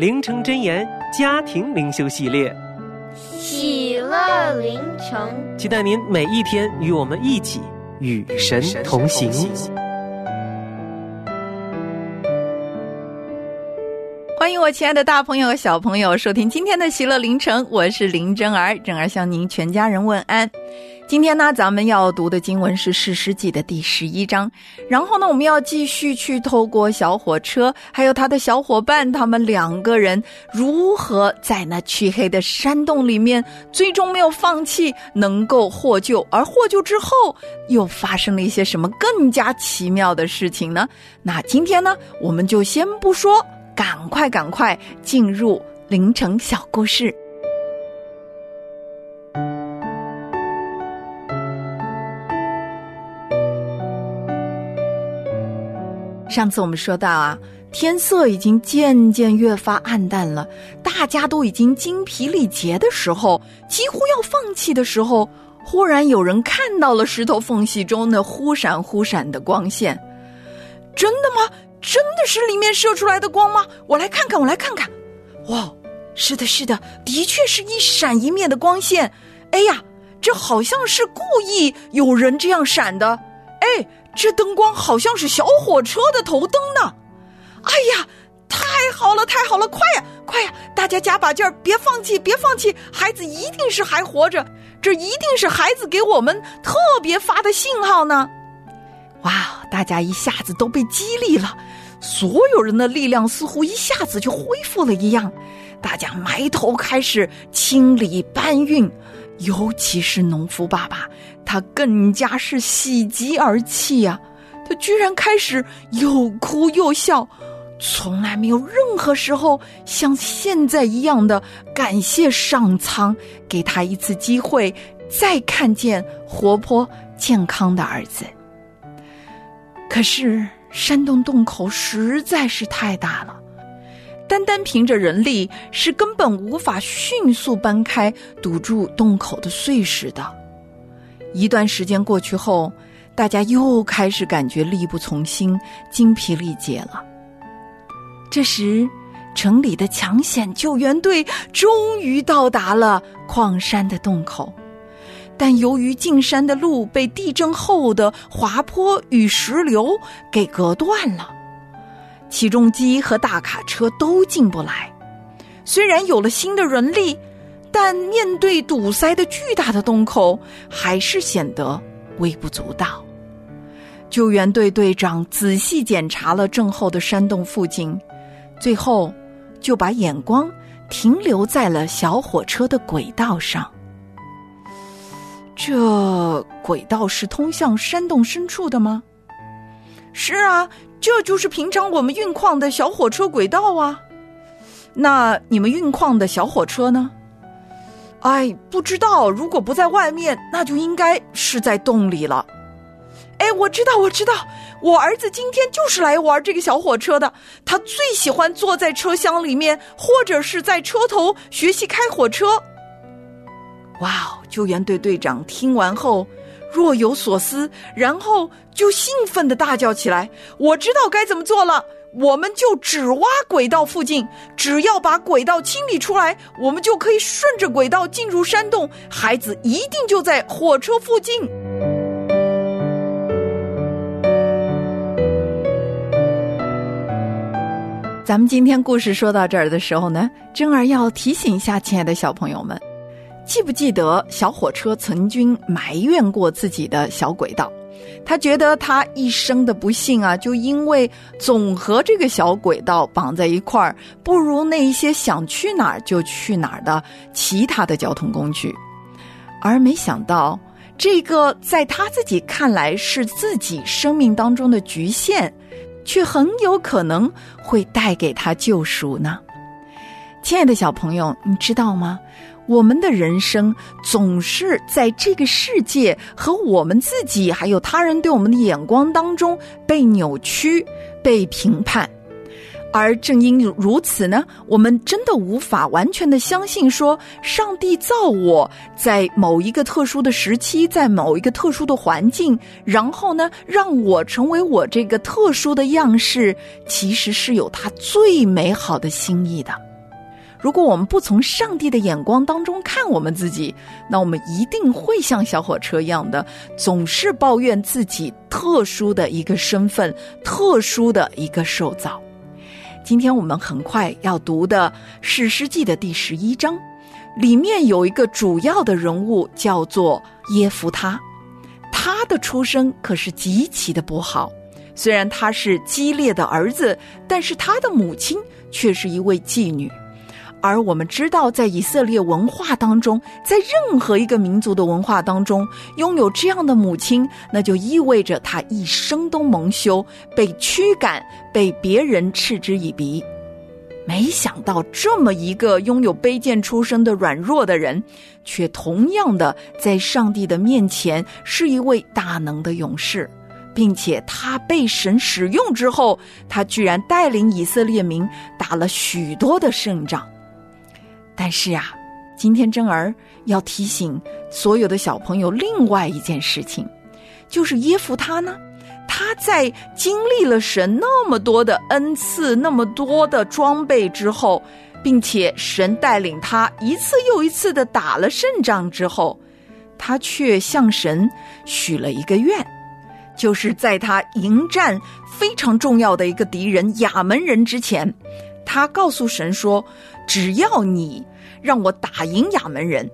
灵城真言家庭灵修系列，喜乐灵城，期待您每一天与我们一起与神同行。欢迎我亲爱的大朋友、小朋友收听今天的喜乐凌晨，我是林真儿，真儿向您全家人问安。今天呢，咱们要读的经文是《史诗记》的第十一章。然后呢，我们要继续去透过小火车，还有他的小伙伴，他们两个人如何在那黢黑的山洞里面，最终没有放弃，能够获救。而获救之后，又发生了一些什么更加奇妙的事情呢？那今天呢，我们就先不说，赶快赶快进入凌晨小故事。上次我们说到啊，天色已经渐渐越发暗淡了，大家都已经精疲力竭的时候，几乎要放弃的时候，忽然有人看到了石头缝隙中那忽闪忽闪的光线。真的吗？真的是里面射出来的光吗？我来看看，我来看看。哇，是的，是的，的确是一闪一灭的光线。哎呀，这好像是故意有人这样闪的。哎。这灯光好像是小火车的头灯呢！哎呀，太好了，太好了，快呀，快呀！大家加把劲儿，别放弃，别放弃！孩子一定是还活着，这一定是孩子给我们特别发的信号呢！哇，大家一下子都被激励了，所有人的力量似乎一下子就恢复了一样，大家埋头开始清理搬运。尤其是农夫爸爸，他更加是喜极而泣呀！他居然开始又哭又笑，从来没有任何时候像现在一样的感谢上苍，给他一次机会再看见活泼健康的儿子。可是山洞洞口实在是太大了。单单凭着人力是根本无法迅速搬开堵住洞口的碎石的。一段时间过去后，大家又开始感觉力不从心、精疲力竭了。这时，城里的抢险救援队终于到达了矿山的洞口，但由于进山的路被地震后的滑坡与石流给隔断了。起重机和大卡车都进不来，虽然有了新的人力，但面对堵塞的巨大的洞口，还是显得微不足道。救援队队长仔细检查了震后的山洞附近，最后就把眼光停留在了小火车的轨道上。这轨道是通向山洞深处的吗？是啊。这就是平常我们运矿的小火车轨道啊，那你们运矿的小火车呢？哎，不知道。如果不在外面，那就应该是在洞里了。哎，我知道，我知道，我儿子今天就是来玩这个小火车的。他最喜欢坐在车厢里面，或者是在车头学习开火车。哇哦！救援队队长听完后。若有所思，然后就兴奋的大叫起来：“我知道该怎么做了！我们就只挖轨道附近，只要把轨道清理出来，我们就可以顺着轨道进入山洞。孩子一定就在火车附近。”咱们今天故事说到这儿的时候呢，珍儿要提醒一下亲爱的小朋友们，记不记得小火车曾经埋怨过自己的小轨道？他觉得他一生的不幸啊，就因为总和这个小轨道绑在一块儿，不如那一些想去哪儿就去哪儿的其他的交通工具，而没想到这个在他自己看来是自己生命当中的局限。却很有可能会带给他救赎呢。亲爱的小朋友，你知道吗？我们的人生总是在这个世界和我们自己还有他人对我们的眼光当中被扭曲、被评判。而正因如此呢，我们真的无法完全的相信说，上帝造我在某一个特殊的时期，在某一个特殊的环境，然后呢，让我成为我这个特殊的样式，其实是有他最美好的心意的。如果我们不从上帝的眼光当中看我们自己，那我们一定会像小火车一样的，总是抱怨自己特殊的一个身份，特殊的一个受造。今天我们很快要读的《史诗记》的第十一章，里面有一个主要的人物叫做耶夫他，他的出生可是极其的不好。虽然他是激烈的儿子，但是他的母亲却是一位妓女。而我们知道，在以色列文化当中，在任何一个民族的文化当中，拥有这样的母亲，那就意味着他一生都蒙羞，被驱赶，被别人嗤之以鼻。没想到，这么一个拥有卑贱出身的软弱的人，却同样的在上帝的面前是一位大能的勇士，并且他被神使用之后，他居然带领以色列民打了许多的胜仗。但是啊，今天真儿要提醒所有的小朋友另外一件事情，就是耶夫他呢，他在经历了神那么多的恩赐、那么多的装备之后，并且神带领他一次又一次的打了胜仗之后，他却向神许了一个愿，就是在他迎战非常重要的一个敌人亚门人之前，他告诉神说：“只要你。”让我打赢亚门人，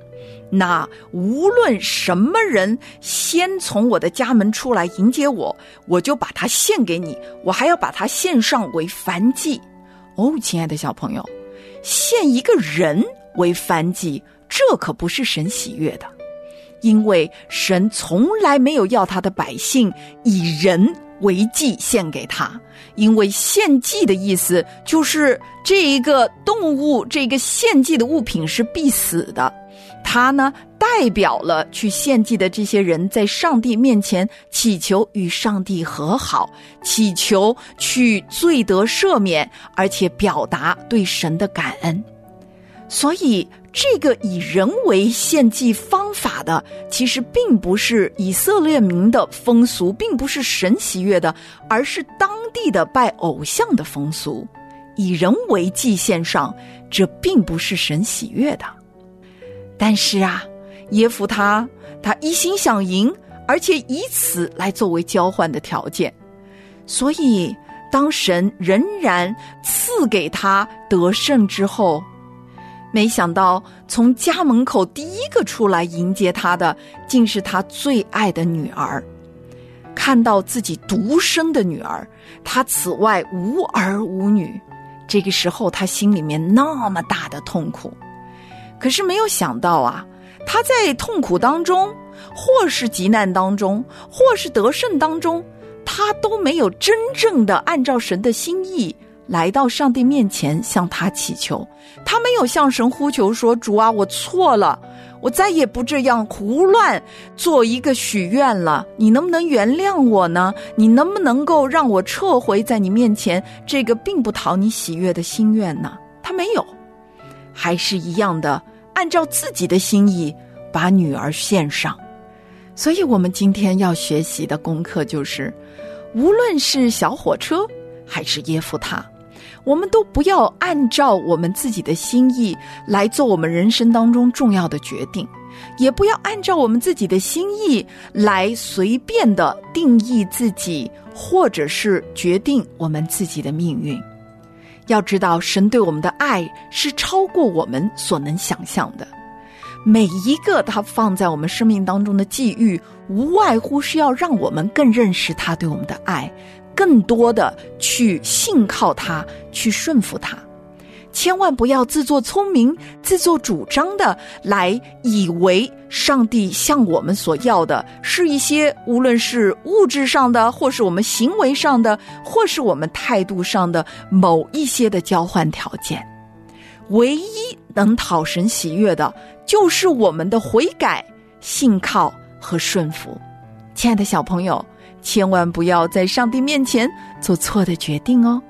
那无论什么人先从我的家门出来迎接我，我就把他献给你，我还要把他献上为燔祭。哦，亲爱的小朋友，献一个人为燔祭，这可不是神喜悦的，因为神从来没有要他的百姓以人为祭献给他。因为献祭的意思就是这一个动物，这个献祭的物品是必死的，它呢代表了去献祭的这些人在上帝面前祈求与上帝和好，祈求去罪得赦免，而且表达对神的感恩。所以，这个以人为献祭方法的，其实并不是以色列民的风俗，并不是神喜悦的，而是当地的拜偶像的风俗。以人为祭献上，这并不是神喜悦的。但是啊，耶夫他他一心想赢，而且以此来作为交换的条件。所以，当神仍然赐给他得胜之后。没想到，从家门口第一个出来迎接他的，竟是他最爱的女儿。看到自己独生的女儿，他此外无儿无女。这个时候，他心里面那么大的痛苦。可是没有想到啊，他在痛苦当中，或是急难当中，或是得胜当中，他都没有真正的按照神的心意。来到上帝面前向他祈求，他没有向神呼求说：“主啊，我错了，我再也不这样胡乱做一个许愿了。你能不能原谅我呢？你能不能够让我撤回在你面前这个并不讨你喜悦的心愿呢？”他没有，还是一样的按照自己的心意把女儿献上。所以，我们今天要学习的功课就是，无论是小火车还是耶夫塔。我们都不要按照我们自己的心意来做我们人生当中重要的决定，也不要按照我们自己的心意来随便的定义自己，或者是决定我们自己的命运。要知道，神对我们的爱是超过我们所能想象的。每一个他放在我们生命当中的际遇，无外乎是要让我们更认识他对我们的爱，更多的去信靠他，去顺服他。千万不要自作聪明、自作主张的来以为上帝向我们所要的是一些无论是物质上的，或是我们行为上的，或是我们态度上的某一些的交换条件。唯一能讨神喜悦的，就是我们的悔改、信靠和顺服。亲爱的小朋友，千万不要在上帝面前做错的决定哦。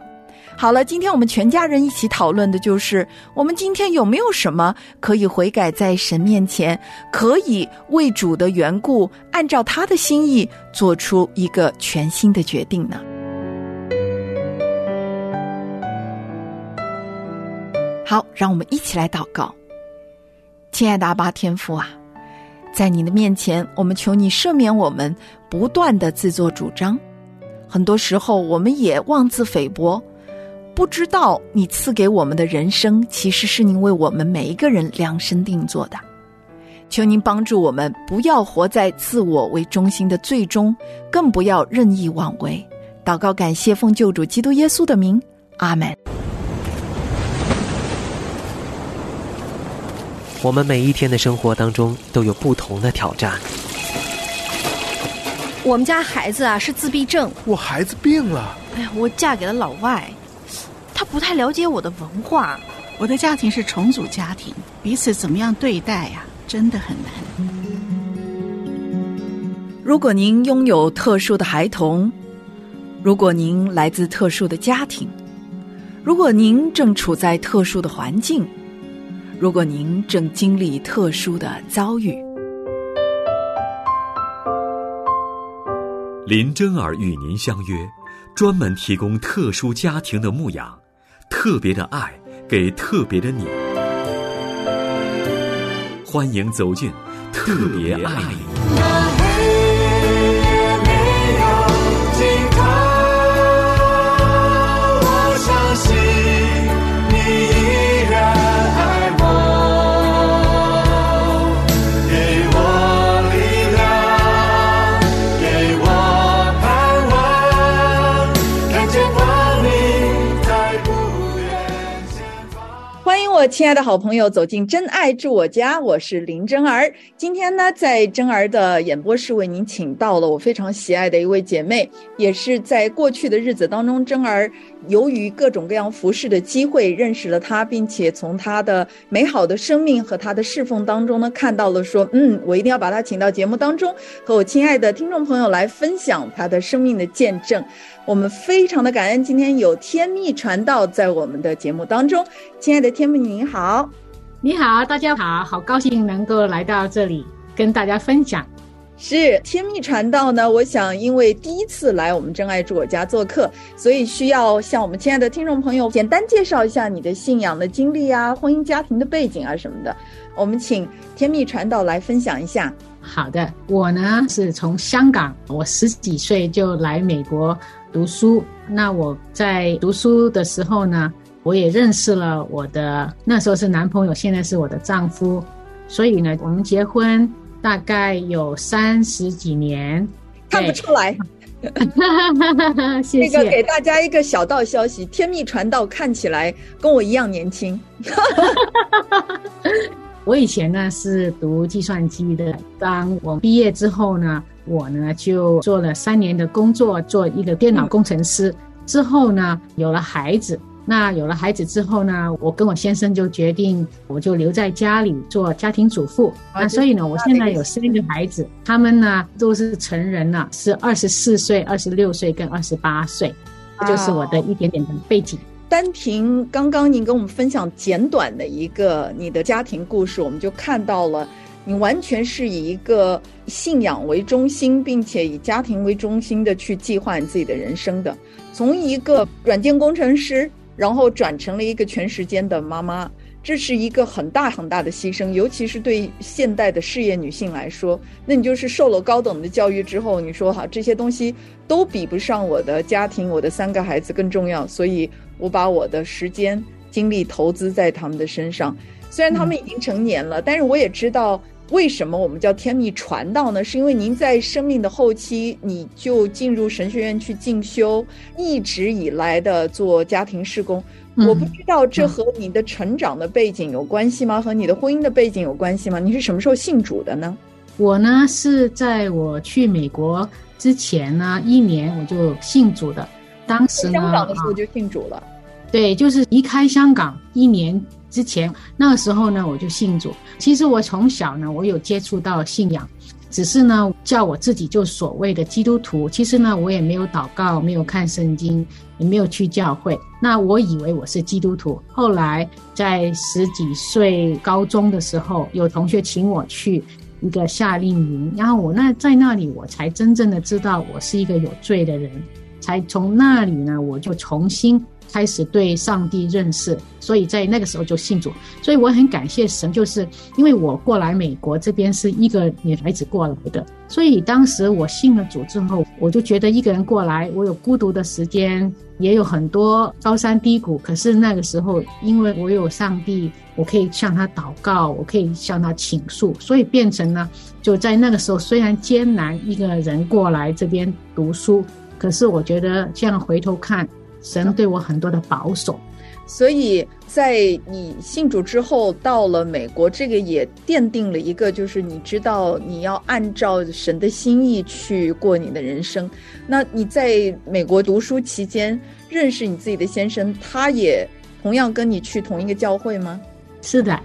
好了，今天我们全家人一起讨论的就是，我们今天有没有什么可以悔改在神面前，可以为主的缘故，按照他的心意做出一个全新的决定呢？好，让我们一起来祷告，亲爱的阿巴天父啊，在你的面前，我们求你赦免我们不断的自作主张，很多时候我们也妄自菲薄。不知道你赐给我们的人生，其实是您为我们每一个人量身定做的。求您帮助我们，不要活在自我为中心的最终，更不要任意妄为。祷告，感谢奉救主基督耶稣的名，阿门。我们每一天的生活当中都有不同的挑战。我们家孩子啊是自闭症，我孩子病了。哎呀，我嫁给了老外。他不太了解我的文化，我的家庭是重组家庭，彼此怎么样对待呀？真的很难。如果您拥有特殊的孩童，如果您来自特殊的家庭，如果您正处在特殊的环境，如果您正经历特殊的遭遇，林真儿与您相约，专门提供特殊家庭的牧养。特别的爱给特别的你，欢迎走进特别爱你。亲爱的好朋友，走进真爱住我家，我是林真儿。今天呢，在真儿的演播室为您请到了我非常喜爱的一位姐妹，也是在过去的日子当中，真儿由于各种各样服饰的机会认识了她，并且从她的美好的生命和她的侍奉当中呢，看到了说，嗯，我一定要把她请到节目当中，和我亲爱的听众朋友来分享她的生命的见证。我们非常的感恩，今天有天蜜传道在我们的节目当中。亲爱的天蜜，您好，你好，大家好，好高兴能够来到这里跟大家分享。是天蜜传道呢，我想因为第一次来我们真爱住我家做客，所以需要向我们亲爱的听众朋友简单介绍一下你的信仰的经历啊、婚姻家庭的背景啊什么的。我们请天蜜传道来分享一下。好的，我呢是从香港，我十几岁就来美国。读书，那我在读书的时候呢，我也认识了我的那时候是男朋友，现在是我的丈夫，所以呢，我们结婚大概有三十几年，看不出来。谢谢。那个给大家一个小道消息，天蜜传道看起来跟我一样年轻。我以前呢是读计算机的，当我毕业之后呢。我呢就做了三年的工作，做一个电脑工程师。之后呢，有了孩子。那有了孩子之后呢，我跟我先生就决定，我就留在家里做家庭主妇。那所以呢，我现在有三个孩子，他们呢都是成人了，是二十四岁、二十六岁跟二十八岁。这就是我的一点点的背景。单凭刚刚您跟我们分享简短的一个你的家庭故事，我们就看到了。你完全是以一个信仰为中心，并且以家庭为中心的去计划你自己的人生的。从一个软件工程师，然后转成了一个全时间的妈妈，这是一个很大很大的牺牲，尤其是对现代的事业女性来说。那你就是受了高等的教育之后，你说哈这些东西都比不上我的家庭，我的三个孩子更重要，所以我把我的时间精力投资在他们的身上。虽然他们已经成年了，但是我也知道为什么我们叫天命传道呢？是因为您在生命的后期，你就进入神学院去进修，一直以来的做家庭事工。我不知道这和你的成长的背景有关系吗？和你的婚姻的背景有关系吗？你是什么时候信主的呢？我呢是在我去美国之前呢一年我就信主的，当时香港的时候就信主了。对，就是离开香港一年之前，那个时候呢我就信主。其实我从小呢我有接触到信仰。只是呢，叫我自己就所谓的基督徒。其实呢，我也没有祷告，没有看圣经，也没有去教会。那我以为我是基督徒。后来在十几岁高中的时候，有同学请我去一个夏令营，然后我那在那里，我才真正的知道我是一个有罪的人。才从那里呢，我就重新。开始对上帝认识，所以在那个时候就信主。所以我很感谢神，就是因为我过来美国这边是一个女孩子过来的，所以当时我信了主之后，我就觉得一个人过来，我有孤独的时间，也有很多高山低谷。可是那个时候，因为我有上帝，我可以向他祷告，我可以向他倾诉，所以变成呢，就在那个时候，虽然艰难，一个人过来这边读书，可是我觉得这样回头看。神对我很多的保守，所以在你信主之后到了美国，这个也奠定了一个，就是你知道你要按照神的心意去过你的人生。那你在美国读书期间认识你自己的先生，他也同样跟你去同一个教会吗？是的，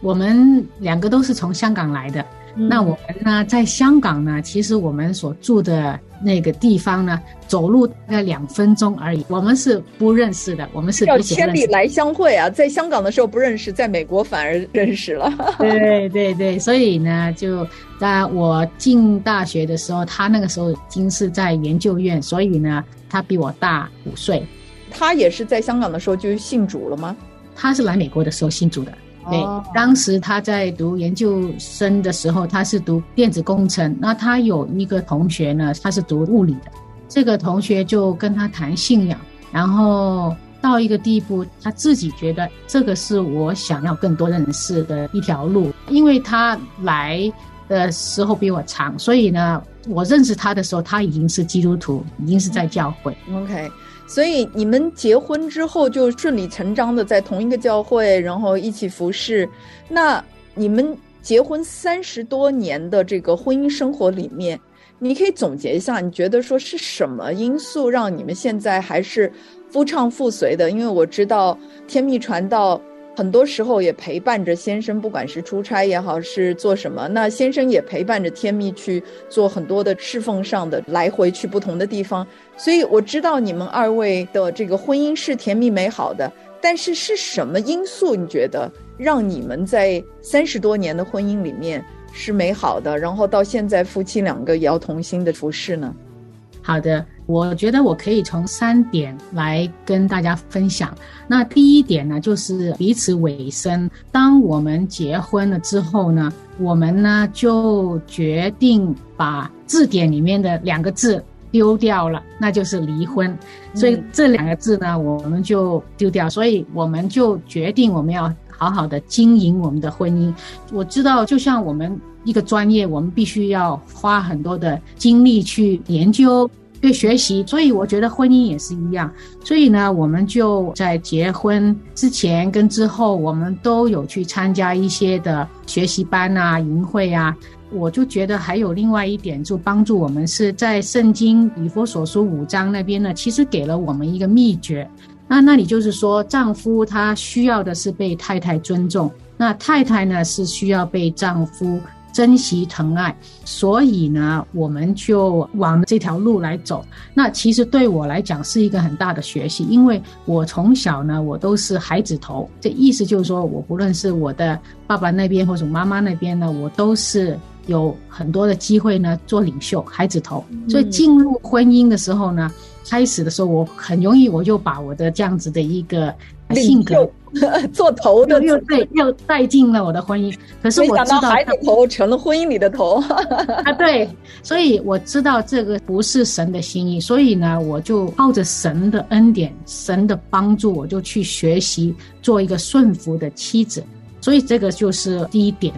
我们两个都是从香港来的。那我们呢，在香港呢，其实我们所住的那个地方呢，走路大概两分钟而已。我们是不认识的，我们是要千里来相会啊！在香港的时候不认识，在美国反而认识了。对对对，所以呢，就在我进大学的时候，他那个时候已经是在研究院，所以呢，他比我大五岁。他也是在香港的时候就信主了吗？他是来美国的时候信主的。对，当时他在读研究生的时候，他是读电子工程。那他有一个同学呢，他是读物理的。这个同学就跟他谈信仰，然后到一个地步，他自己觉得这个是我想要更多认识的一条路。因为他来的时候比我长，所以呢，我认识他的时候，他已经是基督徒，已经是在教会。OK。所以你们结婚之后就顺理成章的在同一个教会，然后一起服侍。那你们结婚三十多年的这个婚姻生活里面，你可以总结一下，你觉得说是什么因素让你们现在还是夫唱妇随的？因为我知道天命传道。很多时候也陪伴着先生，不管是出差也好，是做什么，那先生也陪伴着天蜜去做很多的侍奉上的来回去不同的地方。所以我知道你们二位的这个婚姻是甜蜜美好的，但是是什么因素你觉得让你们在三十多年的婚姻里面是美好的，然后到现在夫妻两个也要同心的服侍呢？好的。我觉得我可以从三点来跟大家分享。那第一点呢，就是彼此委身。当我们结婚了之后呢，我们呢就决定把字典里面的两个字丢掉了，那就是离婚。所以这两个字呢，我们就丢掉。所以我们就决定我们要好好的经营我们的婚姻。我知道，就像我们一个专业，我们必须要花很多的精力去研究。对学习，所以我觉得婚姻也是一样。所以呢，我们就在结婚之前跟之后，我们都有去参加一些的学习班啊、营会啊。我就觉得还有另外一点，就帮助我们是在圣经以佛所书五章那边呢，其实给了我们一个秘诀。那那里就是说，丈夫他需要的是被太太尊重，那太太呢是需要被丈夫。珍惜疼爱，所以呢，我们就往这条路来走。那其实对我来讲是一个很大的学习，因为我从小呢，我都是孩子头。这意思就是说，我不论是我的爸爸那边或者妈妈那边呢，我都是有很多的机会呢做领袖、孩子头。所以进入婚姻的时候呢，开始的时候我很容易我就把我的这样子的一个性格 做头的又带又带进了我的婚姻。可是我知道孩子头成了婚姻里的头 啊，对，所以我知道这个不是神的心意，所以呢，我就靠着神的恩典、神的帮助，我就去学习做一个顺服的妻子。所以这个就是第一点。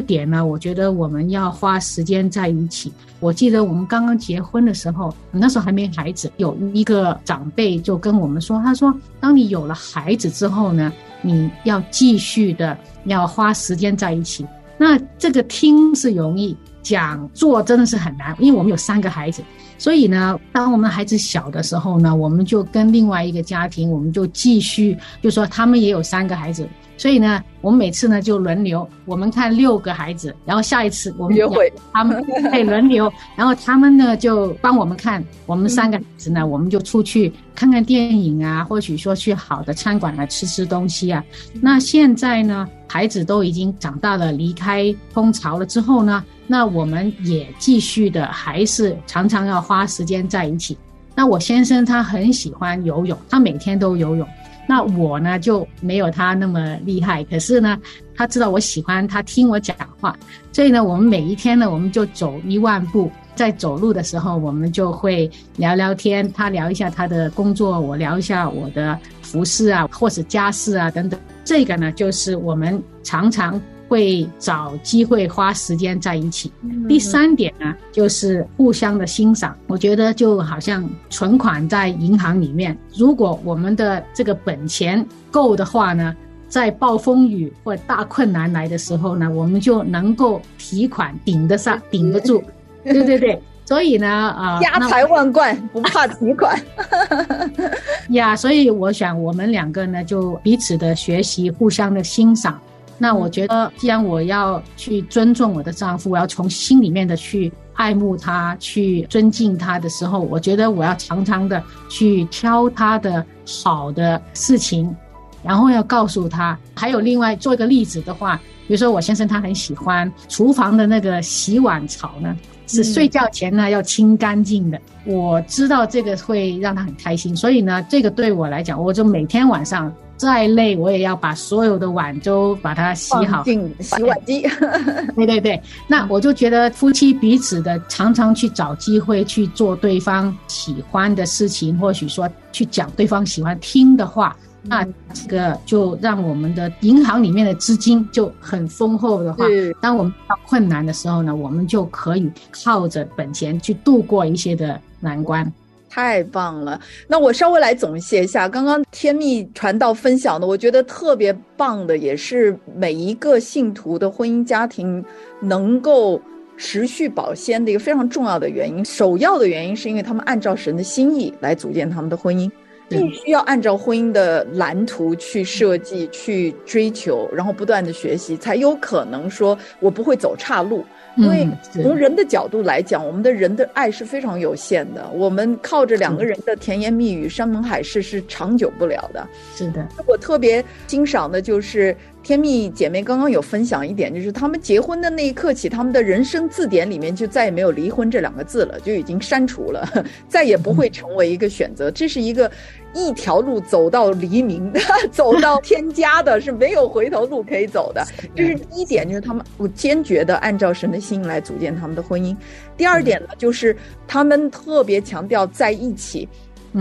点呢，我觉得我们要花时间在一起。我记得我们刚刚结婚的时候，那时候还没孩子，有一个长辈就跟我们说：“他说，当你有了孩子之后呢，你要继续的要花时间在一起。那这个听是容易。”讲做真的是很难，因为我们有三个孩子，所以呢，当我们孩子小的时候呢，我们就跟另外一个家庭，我们就继续，就说他们也有三个孩子，所以呢，我们每次呢就轮流，我们看六个孩子，然后下一次我们约会，他们以轮流，然后他们呢就帮我们看，我们三个孩子呢，我们就出去看看电影啊，或许说去好的餐馆来吃吃东西啊。那现在呢，孩子都已经长大了，离开蜂巢了之后呢？那我们也继续的，还是常常要花时间在一起。那我先生他很喜欢游泳，他每天都游泳。那我呢就没有他那么厉害，可是呢，他知道我喜欢，他听我讲话。所以呢，我们每一天呢，我们就走一万步。在走路的时候，我们就会聊聊天，他聊一下他的工作，我聊一下我的服饰啊，或者家事啊等等。这个呢，就是我们常常。会找机会花时间在一起。第三点呢，就是互相的欣赏。我觉得就好像存款在银行里面，如果我们的这个本钱够的话呢，在暴风雨或大困难来的时候呢，我们就能够提款顶得上、顶得住。对对对，所以呢，啊，家财万贯不怕提款。呀，所以我想我们两个呢，就彼此的学习，互相的欣赏。那我觉得，既然我要去尊重我的丈夫，我要从心里面的去爱慕他、去尊敬他的时候，我觉得我要常常的去挑他的好的事情，然后要告诉他。还有另外做一个例子的话，比如说我先生他很喜欢厨房的那个洗碗槽呢，是睡觉前呢要清干净的。我知道这个会让他很开心，所以呢，这个对我来讲，我就每天晚上。再累，我也要把所有的碗都把它洗好，进洗碗机。对对对，那我就觉得夫妻彼此的常常去找机会去做对方喜欢的事情，或许说去讲对方喜欢听的话，那这个就让我们的银行里面的资金就很丰厚的话，当我们遇到困难的时候呢，我们就可以靠着本钱去度过一些的难关。太棒了！那我稍微来总结一下，刚刚天蜜传道分享的，我觉得特别棒的，也是每一个信徒的婚姻家庭能够持续保鲜的一个非常重要的原因。首要的原因是因为他们按照神的心意来组建他们的婚姻，必须要按照婚姻的蓝图去设计、去追求，然后不断的学习，才有可能说我不会走岔路。因为从人的角度来讲，我们的人的爱是非常有限的。我们靠着两个人的甜言蜜语、山盟海誓是长久不了的。是的，我特别欣赏的就是天蜜姐妹刚刚有分享一点，就是他们结婚的那一刻起，他们的人生字典里面就再也没有离婚这两个字了，就已经删除了，再也不会成为一个选择。这是一个。一条路走到黎明，走到天家的是没有回头路可以走的。这是第一点，就是他们我坚决的按照神的心来组建他们的婚姻。第二点呢，就是他们特别强调在一起，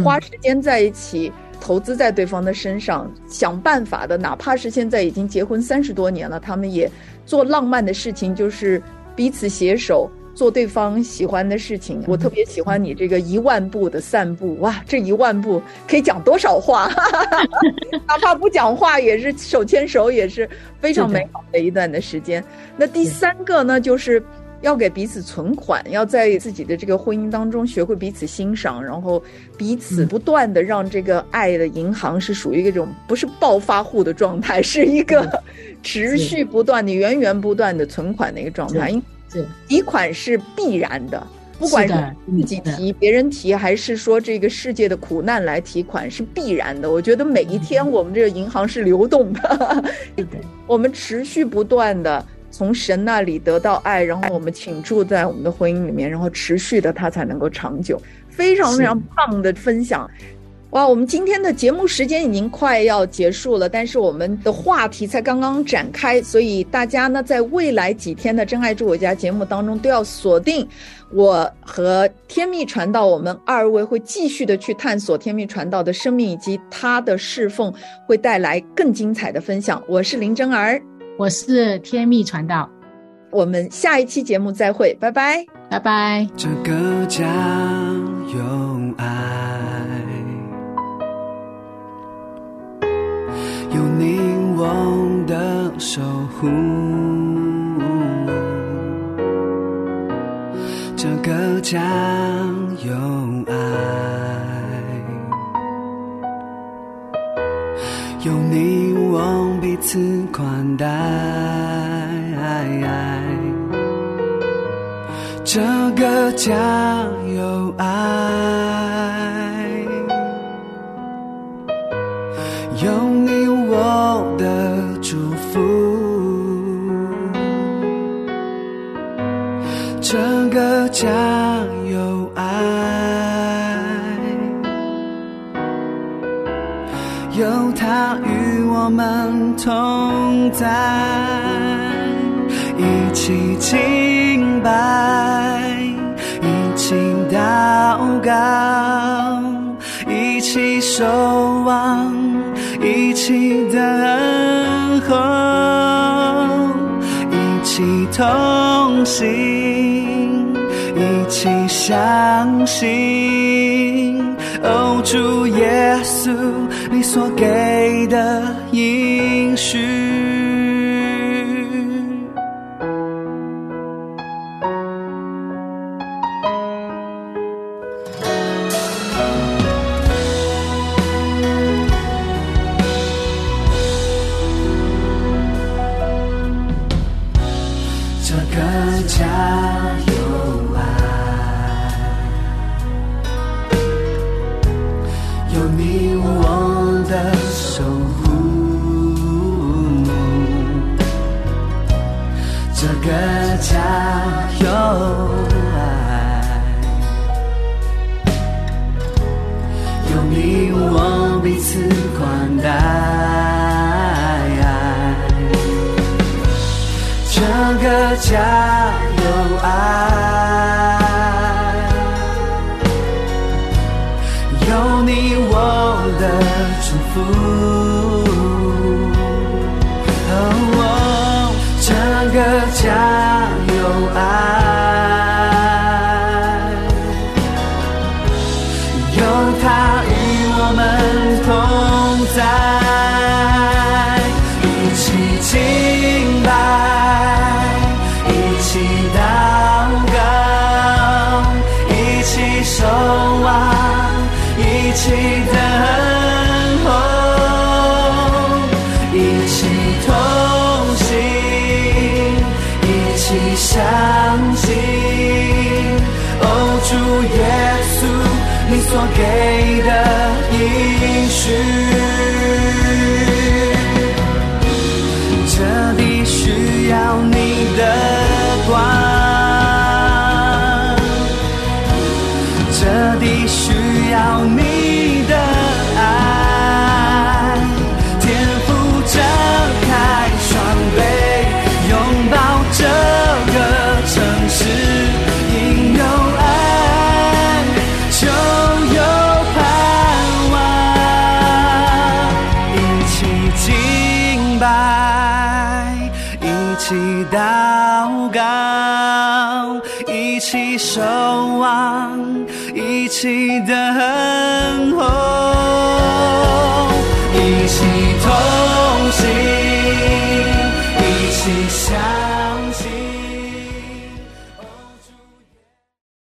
花时间在一起，投资在对方的身上，想办法的，哪怕是现在已经结婚三十多年了，他们也做浪漫的事情，就是彼此携手。做对方喜欢的事情，我特别喜欢你这个一万步的散步，哇，这一万步可以讲多少话？哪怕不讲话，也是手牵手，也是非常美好的一段的时间。那第三个呢，就是要给彼此存款，要在自己的这个婚姻当中学会彼此欣赏，然后彼此不断的让这个爱的银行是属于一种不是暴发户的状态，是一个持续不断的源源不断的存款的一个状态。提款是必然的，不管是自己提、别人提，还是说这个世界的苦难来提款，是必然的。我觉得每一天我们这个银行是流动的，是的，我们持续不断的从神那里得到爱，然后我们倾注在我们的婚姻里面，然后持续的它才能够长久。非常非常棒的分享。哇，我们今天的节目时间已经快要结束了，但是我们的话题才刚刚展开，所以大家呢，在未来几天的《真爱住我家》节目当中都要锁定我和天命传道，我们二位会继续的去探索天命传道的生命以及他的侍奉，会带来更精彩的分享。我是林真儿，我是天命传道，我们下一期节目再会，拜拜，拜拜。这个家有爱，我的守护。这个家有爱，有你我彼此款待。这个家有爱，在，一起敬拜，一起祷告，一起守望，一起等候，一起同行，一起相信。哦，主耶稣，你所给的应许。个家有爱，有你我的祝福。是。